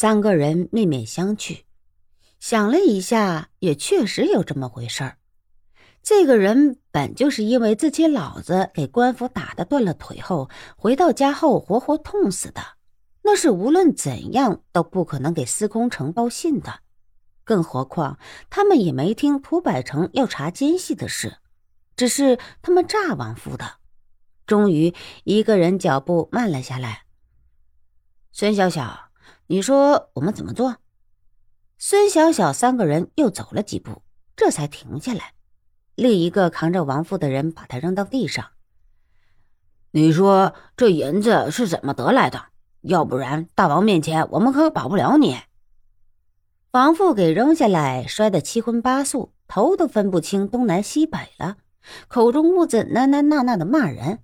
三个人面面相觑，想了一下，也确实有这么回事儿。这个人本就是因为自己老子给官府打的断了腿后，回到家后活活痛死的，那是无论怎样都不可能给司空城报信的。更何况他们也没听涂百成要查奸细的事，只是他们诈王府的。终于，一个人脚步慢了下来。孙小小。你说我们怎么做？孙小小三个人又走了几步，这才停下来。另一个扛着王父的人把他扔到地上。你说这银子是怎么得来的？要不然大王面前我们可保不了你。王父给扔下来，摔得七荤八素，头都分不清东南西北了，口中兀自喃喃呐呐的骂人。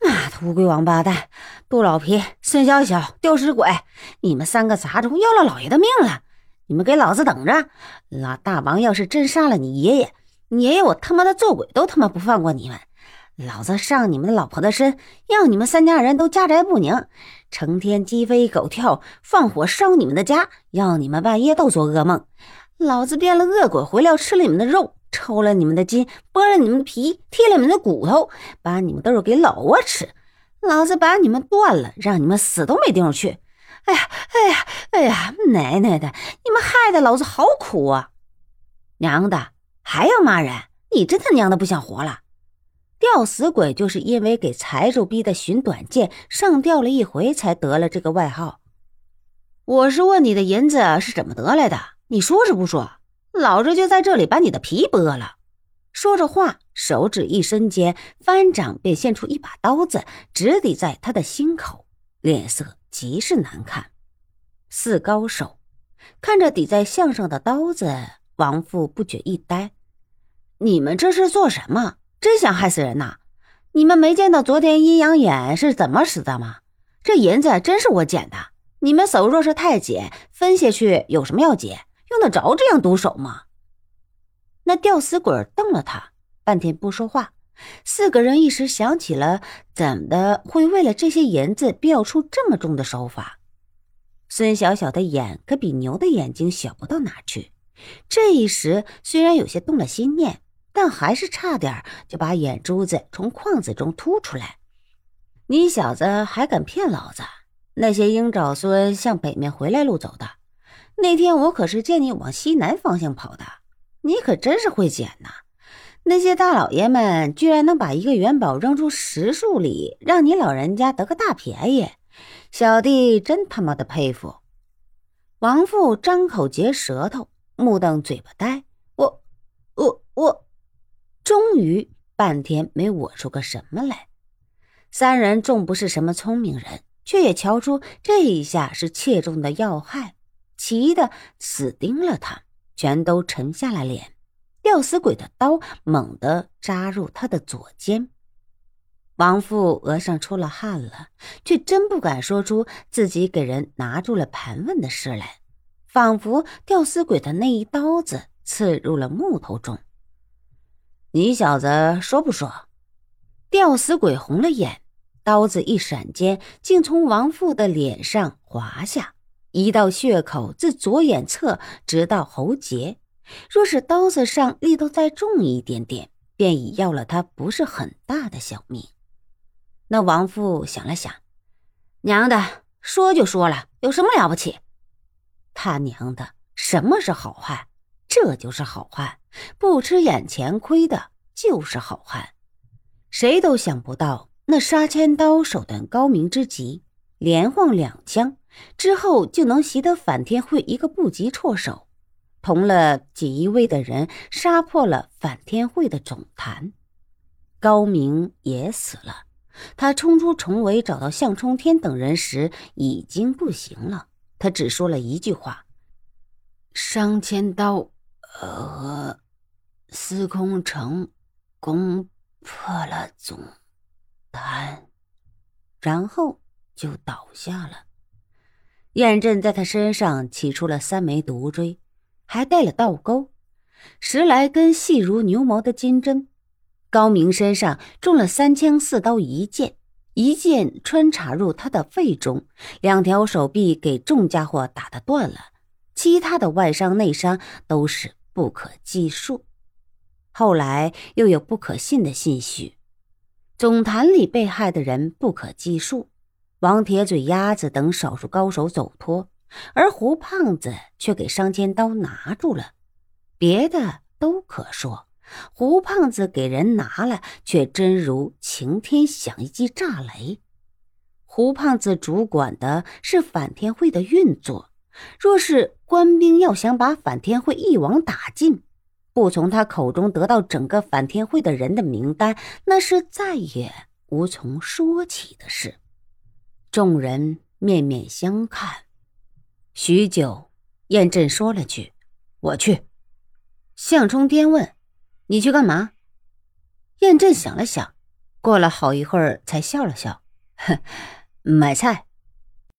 妈的乌龟王八蛋！杜老皮、孙小小、吊死鬼，你们三个杂种要了老爷的命了！你们给老子等着！老大王要是真杀了你爷爷，你爷爷我他妈的做鬼都他妈不放过你们！老子上你们的老婆的身，让你们三家人都家宅不宁，成天鸡飞狗跳，放火烧你们的家，让你们半夜都做噩梦！老子变了恶鬼回来，吃了你们的肉！抽了你们的筋，剥了你们的皮，剔了你们的骨头，把你们的肉给老窝吃，老子把你们断了，让你们死都没地方去！哎呀，哎呀，哎呀，奶奶的，你们害得老子好苦啊！娘的，还要骂人？你真他娘的不想活了？吊死鬼就是因为给财主逼的寻短见，上吊了一回才得了这个外号。我是问你的银子是怎么得来的，你说是不说？老子就在这里把你的皮剥了！说着话，手指一伸间，翻掌便现出一把刀子，直抵在他的心口，脸色极是难看。四高手看着抵在项上的刀子，王父不觉一呆：“你们这是做什么？真想害死人呐！你们没见到昨天阴阳眼是怎么死的吗？这银子真是我捡的！你们手若是太紧，分下去有什么要紧？”用得着这样毒手吗？那吊死鬼瞪了他半天不说话。四个人一时想起了怎么的会为了这些银子必要出这么重的手法。孙小小的眼可比牛的眼睛小不到哪去。这一时虽然有些动了心念，但还是差点就把眼珠子从框子中凸出来。你小子还敢骗老子？那些鹰爪孙向北面回来路走的。那天我可是见你往西南方向跑的，你可真是会捡呐！那些大老爷们居然能把一个元宝扔出十数里，让你老人家得个大便宜，小弟真他妈的佩服。王父张口结舌头，目瞪嘴巴呆，我、我、我，终于半天没我出个什么来。三人纵不是什么聪明人，却也瞧出这一下是切中的要害。急的死盯了他，全都沉下了脸。吊死鬼的刀猛地扎入他的左肩，王父额上出了汗了，却真不敢说出自己给人拿住了盘问的事来，仿佛吊死鬼的那一刀子刺入了木头中。你小子说不说？吊死鬼红了眼，刀子一闪间，竟从王父的脸上滑下。一道血口自左眼侧直到喉结，若是刀子上力度再重一点点，便已要了他不是很大的小命。那王父想了想，娘的，说就说了，有什么了不起？他娘的，什么是好汉？这就是好汉，不吃眼前亏的就是好汉。谁都想不到，那杀千刀手段高明之极，连晃两枪。之后就能习得反天会一个不及措手，同了锦衣卫的人杀破了反天会的总坛，高明也死了。他冲出重围找到向冲天等人时已经不行了，他只说了一句话：“商千刀，呃，司空城攻破了总坛，然后就倒下了。”燕震在他身上起出了三枚毒锥，还带了倒钩，十来根细如牛毛的金针。高明身上中了三枪四刀一剑，一剑穿插入他的肺中，两条手臂给众家伙打得断了，其他的外伤内伤都是不可计数。后来又有不可信的信息，总坛里被害的人不可计数，王铁嘴、鸭子等少数高手走脱，而胡胖子却给商千刀拿住了。别的都可说。胡胖子给人拿了，却真如晴天响一记炸雷。胡胖子主管的是反天会的运作，若是官兵要想把反天会一网打尽，不从他口中得到整个反天会的人的名单，那是再也无从说起的事。众人面面相看，许久，燕震说了句：“我去。”向冲颠问。你去干嘛？燕震想了想，过了好一会儿，才笑了笑：“哼，买菜。”